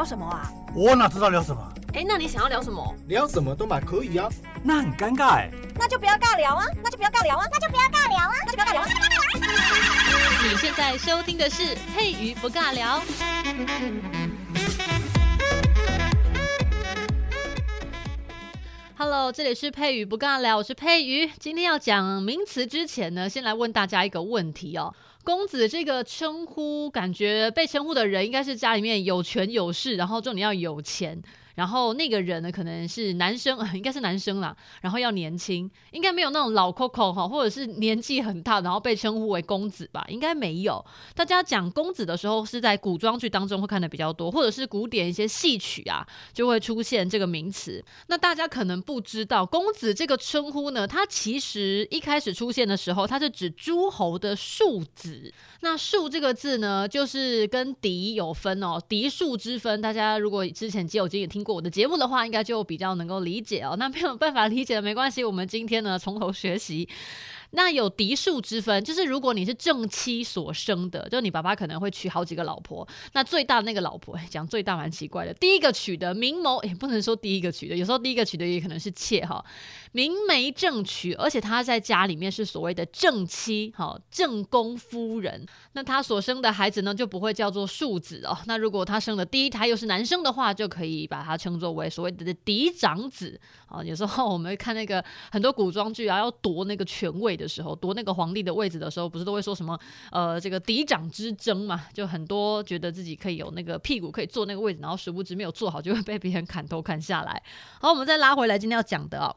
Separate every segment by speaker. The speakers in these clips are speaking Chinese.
Speaker 1: 聊什么啊？
Speaker 2: 我哪知道聊什么？
Speaker 1: 哎，那你想要聊什么？
Speaker 3: 聊什么都嘛可以啊。
Speaker 2: 那很尴尬哎。
Speaker 1: 那就不要尬聊啊！那就不要尬聊啊！那就不要尬聊啊！那就不要尬聊啊！
Speaker 4: 你现在收听的是佩瑜不尬聊。Hello，这里是佩瑜不尬聊，我是佩瑜。今天要讲名词之前呢，先来问大家一个问题哦。公子这个称呼，感觉被称呼的人应该是家里面有权有势，然后重点要有钱。然后那个人呢，可能是男生，应该是男生啦。然后要年轻，应该没有那种老 Coco 哈，或者是年纪很大，然后被称呼为公子吧？应该没有。大家讲公子的时候，是在古装剧当中会看的比较多，或者是古典一些戏曲啊，就会出现这个名词。那大家可能不知道，公子这个称呼呢，它其实一开始出现的时候，它是指诸侯的庶子。那庶这个字呢，就是跟嫡有分哦，嫡庶之分。大家如果之前有经也听过。我的节目的话，应该就比较能够理解哦。那没有办法理解的没关系，我们今天呢从头学习。那有嫡庶之分，就是如果你是正妻所生的，就你爸爸可能会娶好几个老婆。那最大的那个老婆，讲最大蛮奇怪的，第一个娶的明眸，也不能说第一个娶的，有时候第一个娶的也可能是妾哈，明媒正娶，而且他在家里面是所谓的正妻，哈，正宫夫人。那他所生的孩子呢，就不会叫做庶子哦。那如果他生的第一胎又是男生的话，就可以把他称作为所谓的嫡长子啊。有时候我们会看那个很多古装剧啊，要夺那个权位的时候，夺那个皇帝的位置的时候，不是都会说什么呃这个嫡长之争嘛？就很多觉得自己可以有那个屁股可以坐那个位置，然后殊不知没有坐好，就会被别人砍头砍下来。好，我们再拉回来今天要讲的哦，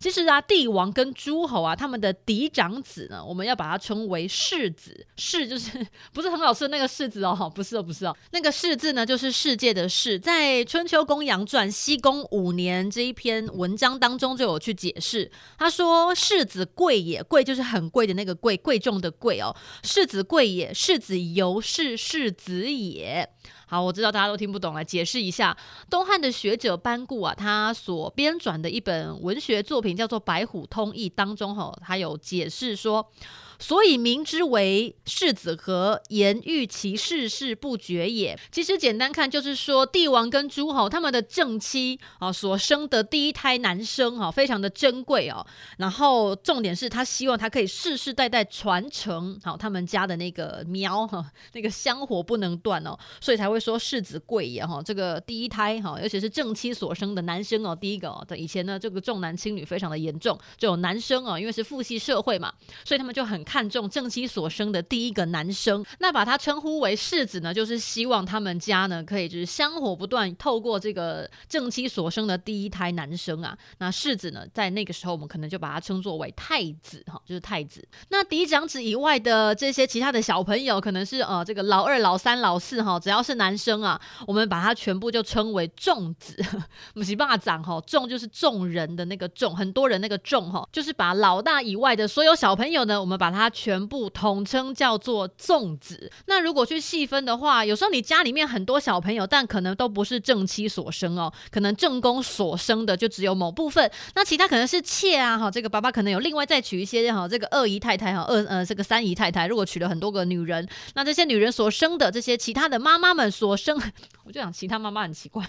Speaker 4: 其实啊，帝王跟诸侯啊，他们的嫡长子呢，我们要把它称为世子。世 就是不是很好吃的那个世子哦，不是哦，不是哦，那个世字呢，就是世界的世。在《春秋公羊传》西公五年这一篇文章当中就有去解释，他说世子贵也，贵就是很。贵的那个贵，贵重的贵哦，世子贵也，世子由是世子也。好，我知道大家都听不懂，来解释一下。东汉的学者班固啊，他所编撰的一本文学作品叫做《白虎通义》当中，哈，他有解释说。所以名之为世子和，言欲其世事不绝也。其实简单看就是说，帝王跟诸侯他们的正妻啊所生的第一胎男生啊，非常的珍贵哦。然后重点是他希望他可以世世代代传承好他们家的那个苗哈，那个香火不能断哦，所以才会说世子贵也哈。这个第一胎哈，尤其是正妻所生的男生哦，第一个哦，以前呢这个重男轻女非常的严重，就有男生哦，因为是父系社会嘛，所以他们就很。看重正妻所生的第一个男生，那把他称呼为世子呢，就是希望他们家呢可以就是香火不断，透过这个正妻所生的第一胎男生啊，那世子呢，在那个时候我们可能就把他称作为太子哈，就是太子。那嫡长子以外的这些其他的小朋友，可能是呃这个老二、老三、老四哈，只要是男生啊，我们把他全部就称为众子。不是霸长哈，众就是众人的那个众，很多人那个众哈，就是把老大以外的所有小朋友呢，我们把他。它全部统称叫做粽子。那如果去细分的话，有时候你家里面很多小朋友，但可能都不是正妻所生哦，可能正宫所生的就只有某部分。那其他可能是妾啊，哈，这个爸爸可能有另外再娶一些哈，这个二姨太太哈，二呃这个三姨太太，如果娶了很多个女人，那这些女人所生的这些其他的妈妈们所生，我就讲其他妈妈很奇怪，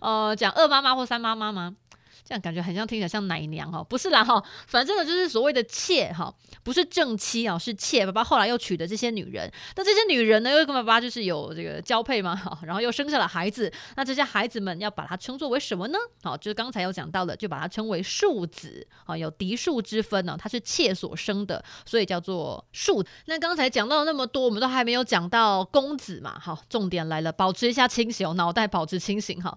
Speaker 4: 呃，讲二妈妈或三妈妈吗？这样感觉很像听起来像奶娘哈，不是啦哈，反正呢就是所谓的妾哈，不是正妻啊，是妾。爸爸后来又娶的这些女人，那这些女人呢又跟爸爸就是有这个交配嘛哈，然后又生下了孩子，那这些孩子们要把它称作为什么呢？好，就是刚才有讲到的，就把它称为庶子啊，有嫡庶之分呢，它是妾所生的，所以叫做庶。那刚才讲到了那么多，我们都还没有讲到公子嘛，好，重点来了，保持一下清醒，脑袋保持清醒哈。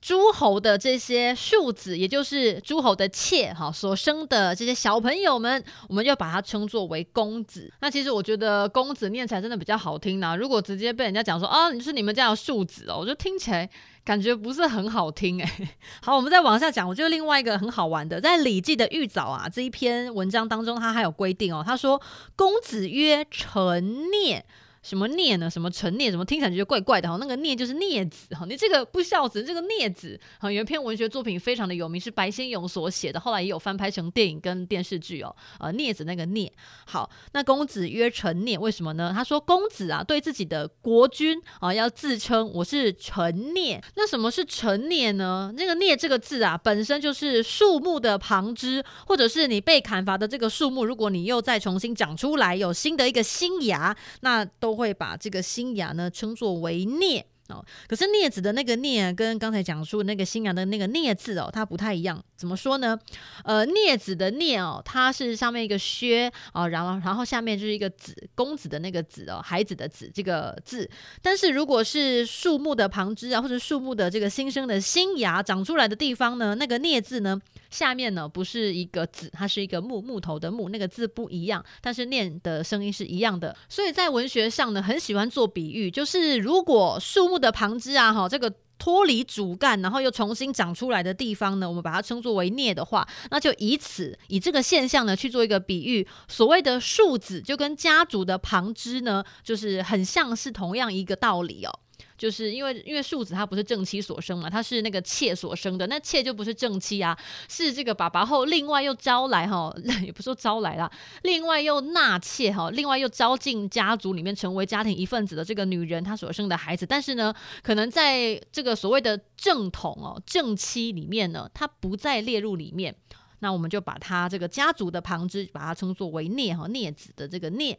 Speaker 4: 诸侯的这些庶子，也就是诸侯的妾哈，所生的这些小朋友们，我们就把它称作为公子。那其实我觉得公子念起来真的比较好听呢。如果直接被人家讲说啊，你是你们家的庶子哦，我就听起来感觉不是很好听哎。好，我们再往下讲。我觉得另外一个很好玩的，在《礼记》的《玉藻》啊这一篇文章当中，他还有规定哦，他说公子曰臣孽。什么孽呢？什么成孽？什么听起来觉得怪怪的哈？那个孽就是孽子哈，你这个不孝子，这个孽子哈，有一篇文学作品非常的有名，是白先勇所写的，后来也有翻拍成电影跟电视剧哦。呃，孽子那个孽，好，那公子曰臣孽，为什么呢？他说公子啊，对自己的国君啊，要自称我是臣孽。那什么是臣孽呢？那个孽这个字啊，本身就是树木的旁枝，或者是你被砍伐的这个树木，如果你又再重新长出来，有新的一个新芽，那都都会把这个新芽呢称作为孽。哦，可是镊子的那个镊跟刚才讲述那个新芽的那个镊字哦，它不太一样。怎么说呢？呃，镊子的镊哦，它是上面一个靴哦，然后然后下面就是一个子，公子的那个子哦，孩子的子这个字。但是如果是树木的旁枝啊，或者树木的这个新生的新芽长出来的地方呢，那个镊字呢，下面呢不是一个子，它是一个木木头的木，那个字不一样，但是念的声音是一样的。所以在文学上呢，很喜欢做比喻，就是如果树木的旁枝啊，哈，这个脱离主干，然后又重新长出来的地方呢，我们把它称作为孽的话，那就以此以这个现象呢去做一个比喻。所谓的庶子，就跟家族的旁枝呢，就是很像是同样一个道理哦。就是因为因为庶子他不是正妻所生嘛，他是那个妾所生的，那妾就不是正妻啊，是这个爸爸后另外又招来哈，也不说招来啦，另外又纳妾哈，另外又招进家族里面成为家庭一份子的这个女人，她所生的孩子，但是呢，可能在这个所谓的正统哦正妻里面呢，她不再列入里面。那我们就把他这个家族的旁支，把它称作为孽哈，孽子的这个孽。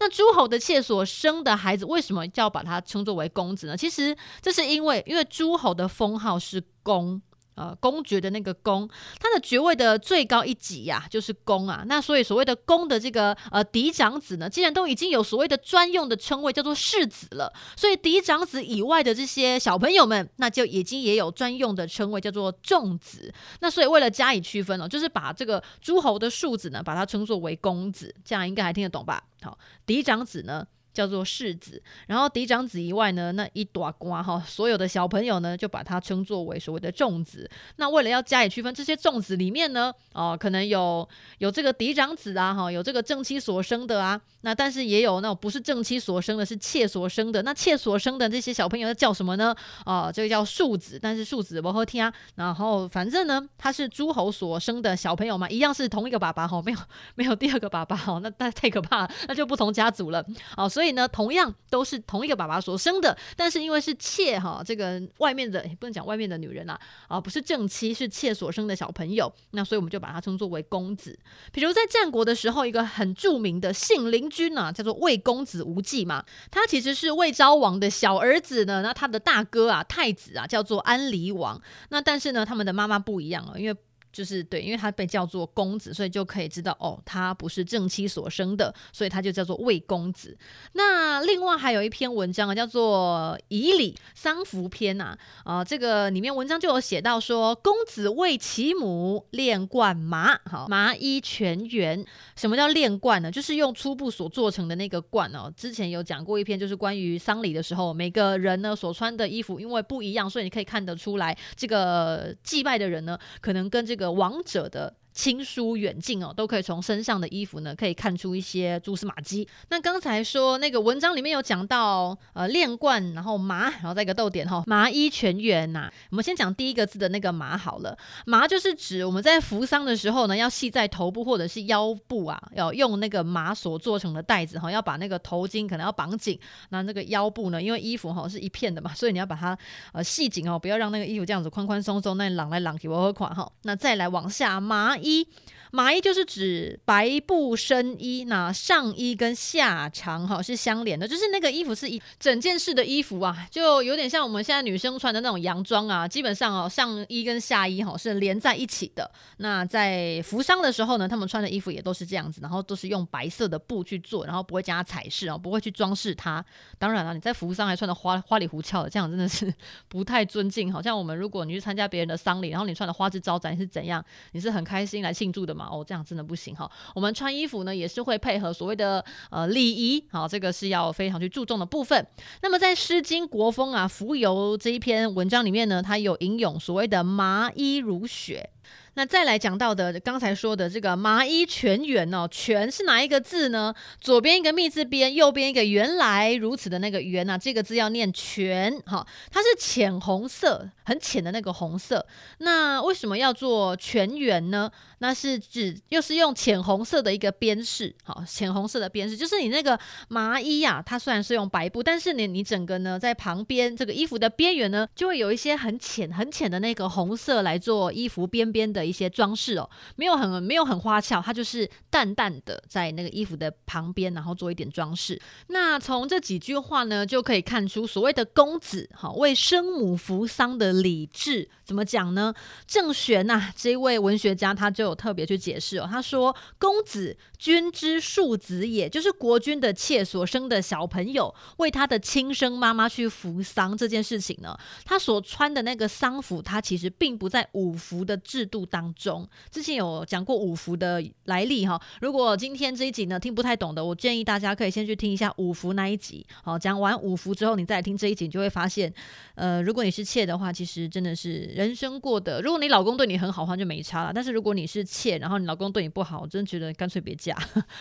Speaker 4: 那诸侯的妾所生的孩子，为什么叫把它称作为公子呢？其实这是因为，因为诸侯的封号是公。呃，公爵的那个公，他的爵位的最高一级呀、就是公啊。那所以所谓的公的这个呃嫡长子呢，既然都已经有所谓的专用的称谓叫做世子了，所以嫡长子以外的这些小朋友们，那就已经也有专用的称谓叫做仲子。那所以为了加以区分哦，就是把这个诸侯的庶子呢，把它称作为公子，这样应该还听得懂吧？好，嫡长子呢，叫做世子，然后嫡长子以外呢，那一朵瓜哈，所有的小朋友呢，就把它称作为所谓的仲子。那为了要加以区分，这些仲子里面呢，哦、可能有有这个嫡长子啊，哈，有这个正妻所生的啊，那但是也有那种不是正妻所生的，是妾所生的。那妾所生的这些小朋友叫什么呢？啊、呃，这个叫庶子，但是庶子不好听啊。然后反正呢，他是诸侯所生的小朋友嘛，一样是同一个爸爸哈，没有没有第二个爸爸哈，那那太可怕了，那就不同家族了哦，所以。所以呢，同样都是同一个爸爸所生的，但是因为是妾哈，这个外面的不能讲外面的女人啦，啊，不是正妻，是妾所生的小朋友，那所以我们就把它称作为公子。比如在战国的时候，一个很著名的信陵君啊，叫做魏公子无忌嘛，他其实是魏昭王的小儿子呢，那他的大哥啊，太子啊，叫做安离王，那但是呢，他们的妈妈不一样啊，因为。就是对，因为他被叫做公子，所以就可以知道哦，他不是正妻所生的，所以他就叫做魏公子。那另外还有一篇文章啊，叫做《以礼丧服篇》呐，啊，这个里面文章就有写到说，公子为其母练冠麻，好，麻衣全圆。什么叫练冠呢？就是用粗布所做成的那个冠哦。之前有讲过一篇，就是关于丧礼的时候，每个人呢所穿的衣服因为不一样，所以你可以看得出来，这个祭拜的人呢，可能跟这个。王者的。亲疏远近哦，都可以从身上的衣服呢，可以看出一些蛛丝马迹。那刚才说那个文章里面有讲到，呃，练冠，然后麻，然后再一个逗点哈，麻衣全圆呐。我们先讲第一个字的那个麻好了，麻就是指我们在服丧的时候呢，要系在头部或者是腰部啊，要用那个麻所做成的带子哈，要把那个头巾可能要绑紧，那那个腰部呢，因为衣服哈是一片的嘛，所以你要把它呃系紧哦，不要让那个衣服这样子宽宽松松，那朗来朗去我和款哈。那再来往下麻。一麻衣就是指白布深衣，那上衣跟下长哈是相连的，就是那个衣服是一整件式的衣服啊，就有点像我们现在女生穿的那种洋装啊。基本上哦，上衣跟下衣哈是连在一起的。那在服丧的时候呢，他们穿的衣服也都是这样子，然后都是用白色的布去做，然后不会加彩饰哦，不会去装饰它。当然了，你在服丧还穿的花花里胡俏的，这样真的是 不太尊敬。好像我们如果你去参加别人的丧礼，然后你穿的花枝招展是怎样？你是很开心来庆祝的哦，这样真的不行哈。我们穿衣服呢，也是会配合所谓的呃礼仪，好，这个是要非常去注重的部分。那么在《诗经·国风》啊《浮游》这一篇文章里面呢，它有引用所谓的“麻衣如雪”。那再来讲到的，刚才说的这个麻衣全圆哦，全是哪一个字呢？左边一个密字边，右边一个原来如此的那个圆啊，这个字要念全哈，它是浅红色，很浅的那个红色。那为什么要做全圆呢？那是指又是用浅红色的一个边饰，好，浅红色的边饰，就是你那个麻衣啊，它虽然是用白布，但是你你整个呢在旁边这个衣服的边缘呢，就会有一些很浅很浅的那个红色来做衣服边边的。一些装饰哦，没有很没有很花俏，它就是淡淡的在那个衣服的旁边，然后做一点装饰。那从这几句话呢，就可以看出所谓的公子哈为生母扶丧的礼制怎么讲呢？郑玄呐这一位文学家他就有特别去解释哦，他说公子君之庶子也，就是国君的妾所生的小朋友为他的亲生妈妈去扶丧这件事情呢，他所穿的那个丧服，他其实并不在五服的制度当中，之前有讲过五福的来历哈。如果今天这一集呢听不太懂的，我建议大家可以先去听一下五福那一集。好，讲完五福之后，你再听这一集，你就会发现，呃，如果你是妾的话，其实真的是人生过得，如果你老公对你很好的话，就没差了。但是如果你是妾，然后你老公对你不好，我真的觉得干脆别嫁，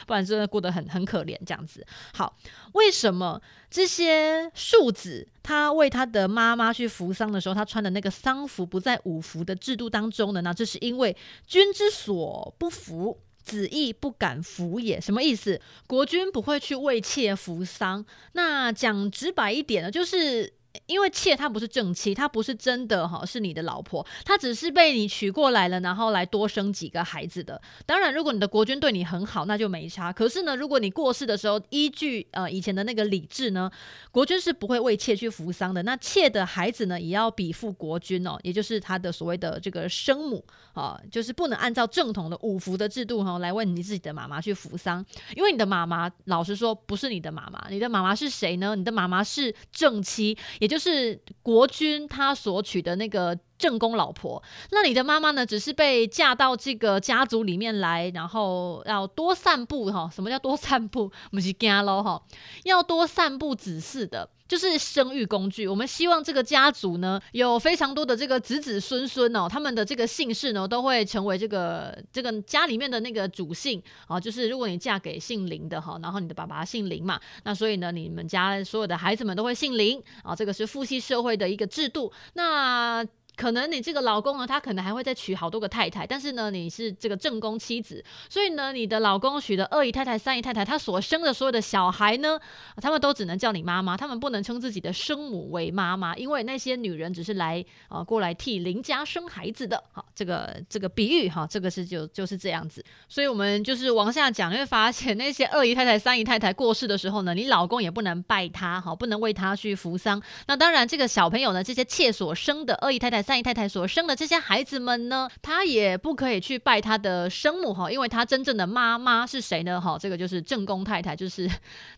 Speaker 4: 不然真的过得很很可怜这样子。好，为什么这些庶子他为他的妈妈去扶丧的时候，他穿的那个丧服不在五服的制度当中呢？那这是。因为君之所不服，子亦不敢服也。什么意思？国君不会去为妾服丧。那讲直白一点呢，就是。因为妾她不是正妻，她不是真的哈，是你的老婆，她只是被你娶过来了，然后来多生几个孩子的。当然，如果你的国君对你很好，那就没差。可是呢，如果你过世的时候，依据呃以前的那个礼制呢，国君是不会为妾去扶丧的。那妾的孩子呢，也要比附国君哦，也就是他的所谓的这个生母啊，就是不能按照正统的五服的制度哈来为你自己的妈妈去扶丧，因为你的妈妈老实说不是你的妈妈，你的妈妈是谁呢？你的妈妈是正妻。也就是国君他所娶的那个正宫老婆，那你的妈妈呢？只是被嫁到这个家族里面来，然后要多散步哈。什么叫多散步？不是家喽哈，要多散步子嗣的。就是生育工具，我们希望这个家族呢，有非常多的这个子子孙孙哦，他们的这个姓氏呢，都会成为这个这个家里面的那个主姓啊。就是如果你嫁给姓林的哈，然后你的爸爸姓林嘛，那所以呢，你们家所有的孩子们都会姓林啊。这个是父系社会的一个制度。那可能你这个老公呢，他可能还会再娶好多个太太，但是呢，你是这个正宫妻子，所以呢，你的老公娶的二姨太太、三姨太太，他所生的所有的小孩呢，他们都只能叫你妈妈，他们不能称自己的生母为妈妈，因为那些女人只是来啊、呃、过来替林家生孩子的。好，这个这个比喻哈，这个是就就是这样子，所以我们就是往下讲，你会发现那些二姨太太、三姨太太过世的时候呢，你老公也不能拜他，好，不能为他去扶丧。那当然，这个小朋友呢，这些妾所生的二姨太太。三姨太太所生的这些孩子们呢，他也不可以去拜他的生母哈，因为他真正的妈妈是谁呢？哈，这个就是正宫太太，就是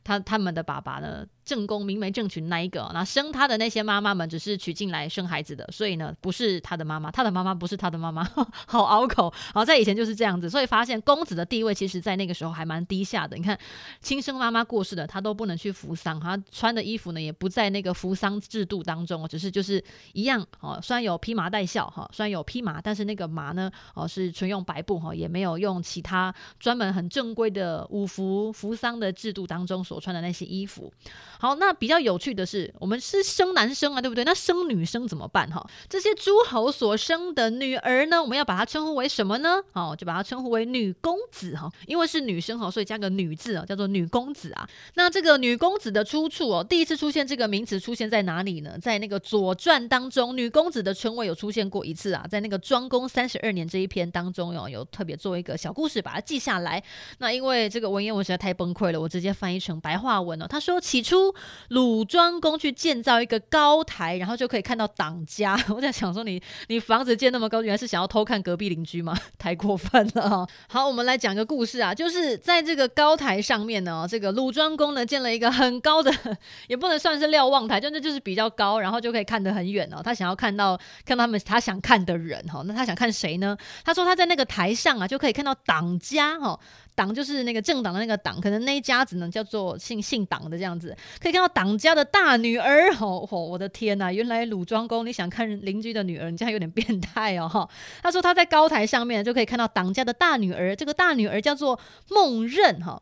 Speaker 4: 他他们的爸爸呢。正宫明媒正娶那一个，那生他的那些妈妈们只是娶进来生孩子的，所以呢，不是他的妈妈，他的妈妈不是他的妈妈，好拗口。好，在以前就是这样子，所以发现公子的地位其实在那个时候还蛮低下的。你看，亲生妈妈过世的，他都不能去扶丧，他穿的衣服呢也不在那个扶丧制度当中，只是就是一样哦。虽然有披麻戴孝哈，虽然有披麻，但是那个麻呢哦是纯用白布哈，也没有用其他专门很正规的五服扶丧的制度当中所穿的那些衣服。好，那比较有趣的是，我们是生男生啊，对不对？那生女生怎么办？哈，这些诸侯所生的女儿呢，我们要把它称呼为什么呢？哦，就把它称呼为女公子哈，因为是女生哈，所以加个女字啊，叫做女公子啊。那这个女公子的出处哦，第一次出现这个名词出现在哪里呢？在那个《左传》当中，女公子的称谓有出现过一次啊，在那个庄公三十二年这一篇当中哦有特别做一个小故事，把它记下来。那因为这个文言文实在太崩溃了，我直接翻译成白话文了。他说起初。鲁庄公去建造一个高台，然后就可以看到党家。我在想说你，你房子建那么高，原来是想要偷看隔壁邻居吗？太过分了哈！好，我们来讲个故事啊，就是在这个高台上面呢，这个鲁庄公呢建了一个很高的，也不能算是瞭望台，就那就是比较高，然后就可以看得很远哦。他想要看到看到他们他想看的人哈，那他想看谁呢？他说他在那个台上啊，就可以看到党家哈。党就是那个政党的那个党，可能那一家子呢叫做姓姓党的这样子，可以看到党家的大女儿。吼吼我的天呐，原来鲁庄公你想看邻居的女儿，你这样有点变态哦哈。他说他在高台上面就可以看到党家的大女儿，这个大女儿叫做孟壬哈。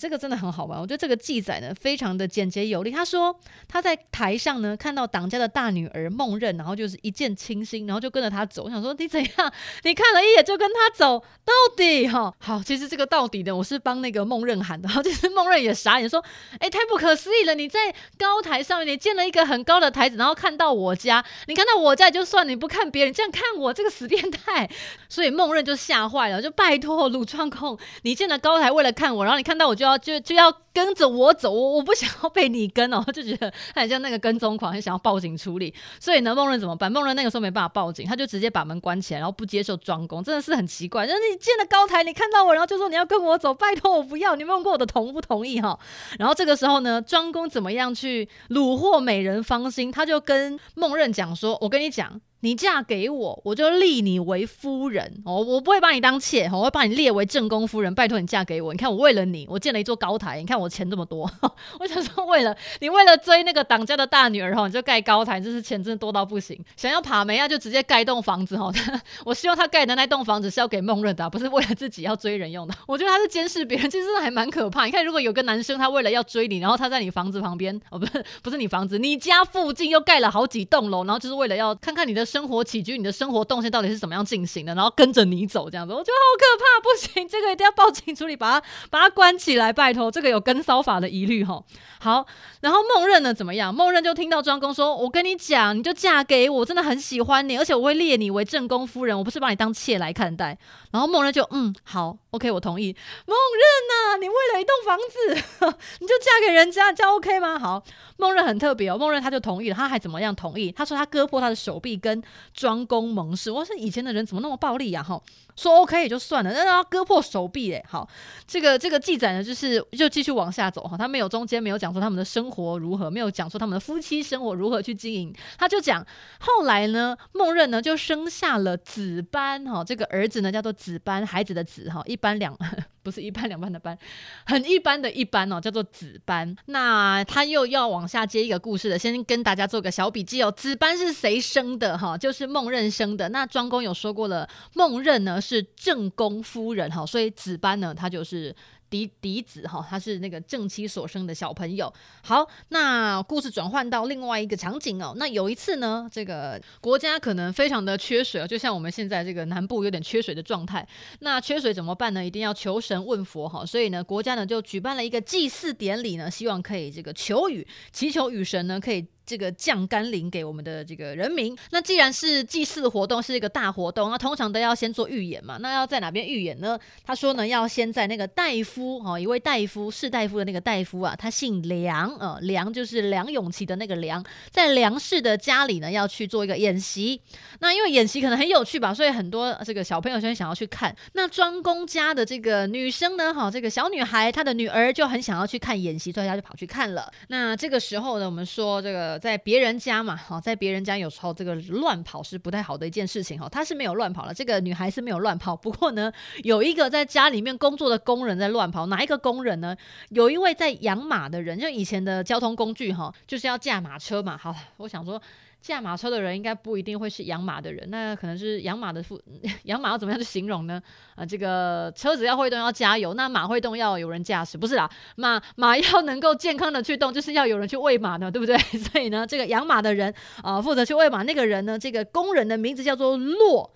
Speaker 4: 这个真的很好玩，我觉得这个记载呢非常的简洁有力。他说他在台上呢看到党家的大女儿孟任，然后就是一见倾心，然后就跟着他走。我想说你怎样？你看了一眼就跟他走到底哈？好，其实这个到底呢，我是帮那个孟任喊的。然 后其实孟壬也傻眼说：“哎，太不可思议了！你在高台上面，你建了一个很高的台子，然后看到我家，你看到我家就算，你不看别人，这样看我这个死变态。”所以孟任就吓坏了，就拜托鲁庄公，你建了高台为了看我，然后你看到我就要。就就要跟着我走，我我不想要被你跟哦，就觉得他很像那个跟踪狂，很想要报警处理。所以呢，孟壬怎么办？孟壬那个时候没办法报警，他就直接把门关起来，然后不接受庄公，真的是很奇怪。就是你建了高台，你看到我，然后就说你要跟我走，拜托我不要，你问过我的同不同意哈？然后这个时候呢，庄公怎么样去虏获美人芳心？他就跟孟壬讲说：“我跟你讲。”你嫁给我，我就立你为夫人哦，我不会把你当妾，我会把你列为正宫夫人。拜托你嫁给我，你看我为了你，我建了一座高台，你看我钱这么多。我想说，为了你，为了追那个党家的大女儿哈，你就盖高台，就是钱真的多到不行。想要爬梅亚就直接盖一栋房子哈。我希望他盖的那栋房子是要给孟润的，不是为了自己要追人用的。我觉得他是监视别人，其实真的还蛮可怕。你看，如果有个男生他为了要追你，然后他在你房子旁边哦，不是不是你房子，你家附近又盖了好几栋楼，然后就是为了要看看你的生活起居，你的生活动线到底是怎么样进行的，然后跟着你走这样子，我觉得好可怕，不行，这个一定要报警处理，把他把他关起来，拜托，这个有跟骚法的疑虑哈。好，然后孟刃呢怎么样？孟刃就听到庄公说：“我跟你讲，你就嫁给我，真的很喜欢你，而且我会列你为正宫夫人，我不是把你当妾来看待。”然后孟刃就嗯好，OK，我同意。孟壬呐，你为了一栋房子，你就嫁给人家，这样 OK 吗？好，孟壬很特别哦，孟壬他就同意了，他还怎么样同意？他说他割破他的手臂跟庄公。盟誓，我说以前的人怎么那么暴力呀？哈，说 OK 也就算了，但是要割破手臂哎，好，这个这个记载呢，就是就继续往下走哈，他没有中间没有讲说他们的生活如何，没有讲说他们的夫妻生活如何去经营，他就讲后来呢，孟壬呢就生下了子班哈，这个儿子呢叫做子班，孩子的子哈，一般两。不是一般两般的班，很一般的一般哦，叫做子班。那他又要往下接一个故事了，先跟大家做个小笔记哦。子班是谁生的哈？就是孟任生的。那庄公有说过了，孟任呢是正宫夫人哈，所以子班呢他就是。嫡嫡子哈，他是那个正妻所生的小朋友。好，那故事转换到另外一个场景哦。那有一次呢，这个国家可能非常的缺水，就像我们现在这个南部有点缺水的状态。那缺水怎么办呢？一定要求神问佛哈。所以呢，国家呢就举办了一个祭祀典礼呢，希望可以这个求雨，祈求雨神呢可以。这个降甘霖给我们的这个人民。那既然是祭祀活动，是一个大活动，那通常都要先做预演嘛。那要在哪边预演呢？他说呢，要先在那个大夫、哦，一位大夫，士大夫的那个大夫啊，他姓梁啊、呃，梁就是梁咏琪的那个梁，在梁氏的家里呢，要去做一个演习。那因为演习可能很有趣吧，所以很多这个小朋友就想要去看。那庄公家的这个女生呢，哈、这个小女孩，她的女儿就很想要去看演习，所以她就跑去看了。那这个时候呢，我们说这个。在别人家嘛，哈，在别人家有时候这个乱跑是不太好的一件事情哈。她是没有乱跑了，这个女孩是没有乱跑。不过呢，有一个在家里面工作的工人在乱跑。哪一个工人呢？有一位在养马的人，就以前的交通工具哈，就是要驾马车嘛。好，我想说。驾马车的人应该不一定会是养马的人，那可能是养马的副 养马要怎么样去形容呢？啊，这个车子要会动要加油，那马会动要有人驾驶，不是啦，马马要能够健康的去动，就是要有人去喂马的，对不对？所以呢，这个养马的人啊，负责去喂马那个人呢，这个工人的名字叫做骆，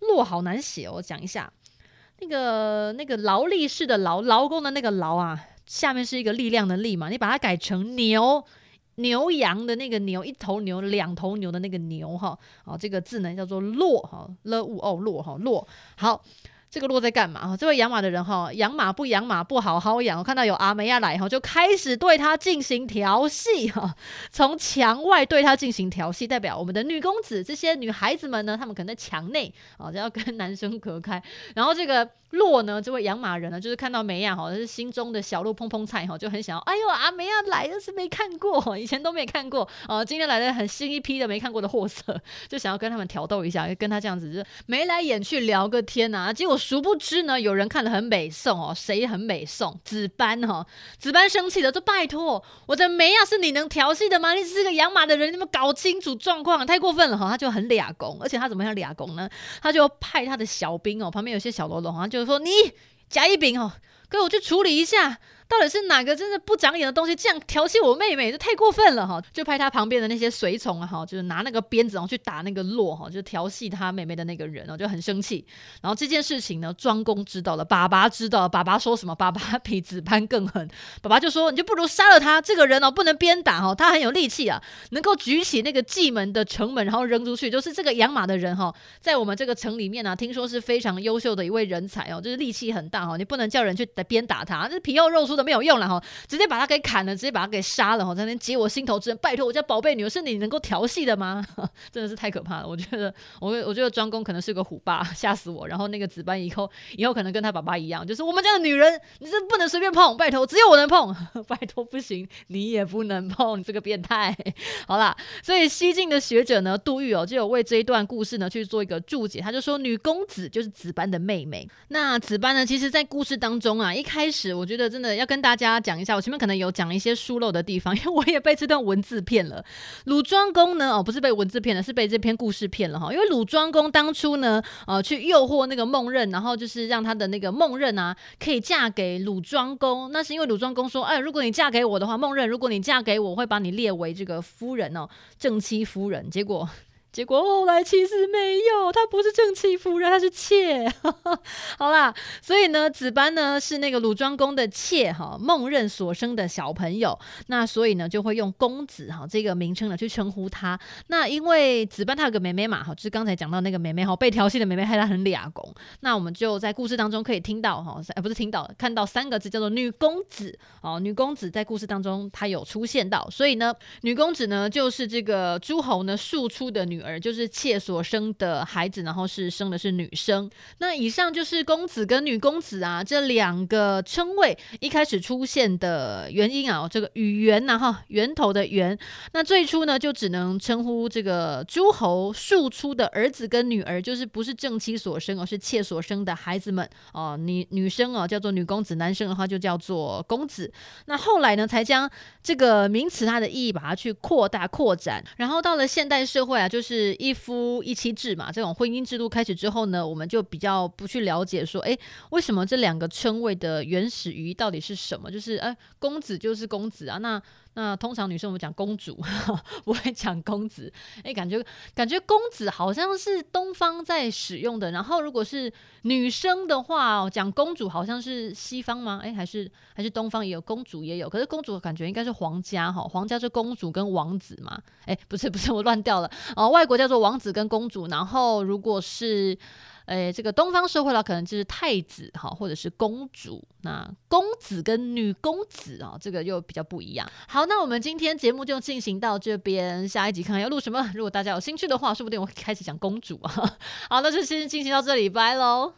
Speaker 4: 骆好难写哦，我讲一下，那个那个劳力士的劳，劳工的那个劳啊，下面是一个力量的力嘛，你把它改成牛。牛羊的那个牛，一头牛，两头牛的那个牛哈，啊，这个字呢叫做骆哈，了悟哦骆哈骆，好，这个骆在干嘛啊？这位养马的人哈，养马不养马不好好养，我看到有阿梅亚来哈，就开始对他进行调戏哈，从墙外对他进行调戏，代表我们的女公子这些女孩子们呢，她们可能在墙内啊，就要跟男生隔开，然后这个。洛呢，这位养马人呢，就是看到梅亚哈，是心中的小鹿碰碰菜哈，就很想要，哎呦啊，梅亚来的是没看过，以前都没看过，哦，今天来的很新一批的没看过的货色，就想要跟他们挑逗一下，跟他这样子就眉来眼去聊个天呐、啊，结果殊不知呢，有人看得很美颂哦，谁很美颂？紫班哈、哦，紫班生气的说：“拜托，我的梅亚，是你能调戏的吗？你是个养马的人，你们搞清楚状况，太过分了哈、！”他就很俩公，而且他怎么样俩公呢？他就派他的小兵哦，旁边有些小喽啰，好像就是说：“你甲乙丙哦，给我去处理一下。”到底是哪个真的不长眼的东西这样调戏我妹妹，这太过分了哈！就派他旁边的那些随从哈，就是拿那个鞭子然后去打那个骆哈，就调戏他妹妹的那个人哦，就很生气。然后这件事情呢，庄公知道了，爸爸知道了，爸爸说什么？爸爸比子班更狠，爸爸就说：“你就不如杀了他，这个人哦不能鞭打哈，他很有力气啊，能够举起那个蓟门的城门然后扔出去，就是这个养马的人哈，在我们这个城里面呢、啊，听说是非常优秀的一位人才哦，就是力气很大哈，你不能叫人去鞭打他，这皮厚肉粗的没有用了哈。”直接把他给砍了，直接把他给杀了，在那边解我心头之恨。拜托，我家宝贝女儿是你能够调戏的吗？真的是太可怕了。我觉得，我我觉得庄公可能是个虎爸，吓死我。然后那个子班以后以后可能跟他爸爸一样，就是我们家的女人，你是不能随便碰。拜托，只有我能碰。拜托，不行，你也不能碰，这个变态。好啦，所以西晋的学者呢，杜预哦，就有为这一段故事呢去做一个注解。他就说，女公子就是子班的妹妹。那子班呢，其实在故事当中啊，一开始我觉得真的要跟大家讲一下。我前面可能有讲一些疏漏的地方，因为我也被这段文字骗了。鲁庄公呢，哦，不是被文字骗了，是被这篇故事骗了哈。因为鲁庄公当初呢，呃，去诱惑那个孟厩，然后就是让他的那个孟厩啊，可以嫁给鲁庄公。那是因为鲁庄公说，哎，如果你嫁给我的话，孟厩，如果你嫁给我，我会把你列为这个夫人哦，正妻夫人。结果。结果后来其实没有，她不是正妻夫人，她是妾。好啦，所以呢，子班呢是那个鲁庄公的妾哈，孟厩所生的小朋友。那所以呢，就会用公子哈这个名称呢去称呼他。那因为子班他有个妹妹嘛，哈，就是刚才讲到那个妹妹哈，被调戏的妹妹害他很俩公。那我们就在故事当中可以听到哈，不是听到，看到三个字叫做女公子哦，女公子在故事当中她有出现到。所以呢，女公子呢就是这个诸侯呢庶出的女女儿。就是妾所生的孩子，然后是生的是女生。那以上就是公子跟女公子啊这两个称谓一开始出现的原因啊，这个语源呐哈，源头的源。那最初呢就只能称呼这个诸侯庶出的儿子跟女儿，就是不是正妻所生，而是妾所生的孩子们哦。女女生哦叫做女公子，男生的话就叫做公子。那后来呢才将这个名词它的意义把它去扩大扩展，然后到了现代社会啊，就是。是一夫一妻制嘛？这种婚姻制度开始之后呢，我们就比较不去了解说，哎，为什么这两个称谓的原始语到底是什么？就是，诶，公子就是公子啊，那。那通常女生我们讲公主，不会讲公子。哎，感觉感觉公子好像是东方在使用的，然后如果是女生的话，讲公主好像是西方吗？哎，还是还是东方也有公主也有，可是公主感觉应该是皇家哈，皇家是公主跟王子嘛？哎，不是不是，我乱掉了哦，外国叫做王子跟公主，然后如果是。诶，这个东方社会啦，可能就是太子哈，或者是公主。那公子跟女公子啊，这个又比较不一样。好，那我们今天节目就进行到这边，下一集看看要录什么。如果大家有兴趣的话，说不定我会开始讲公主啊。好，那就先进行到这里，拜喽。